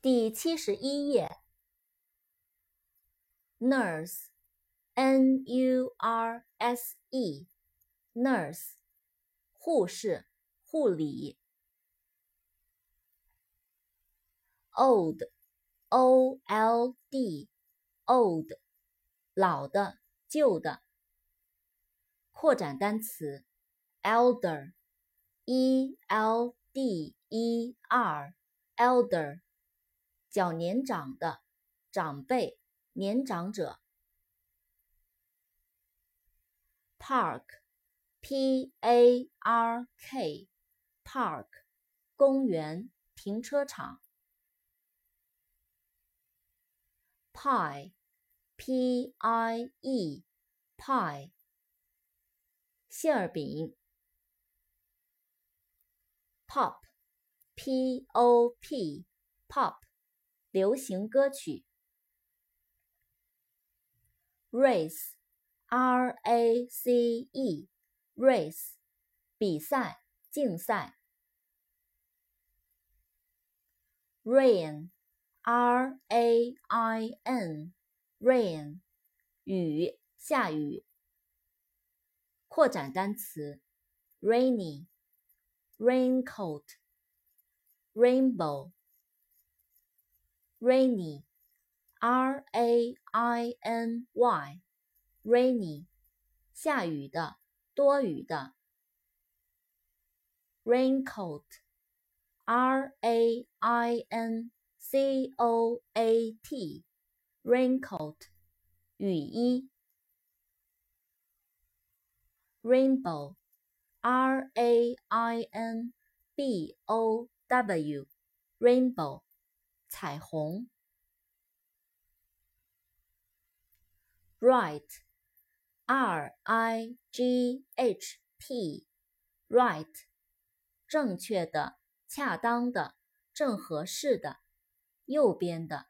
第七十一页。nurse，n-u-r-s-e，nurse，护士、护理。old，o-l-d，old，老的、旧的。扩展单词，elder，e-l-d-e-r，elder。较年长的，长辈，年长者。Park，P-A-R-K，Park，公园，停车场。Pie，P-I-E，Pie，馅儿饼。Pop，P-O-P，Pop。流行歌曲。race，r-a-c-e，race，比赛，竞赛。rain，r-a-i-n，rain，雨，下雨。扩展单词：rainy，raincoat，rainbow。rainy, r a i n y, rainy，下雨的，多雨的。raincoat, r a i n c o a t, raincoat，雨衣。rainbow, r a i n b o w, rainbow。 彩虹。right，r i g h t，right，正确的，恰当的，正合适的，右边的。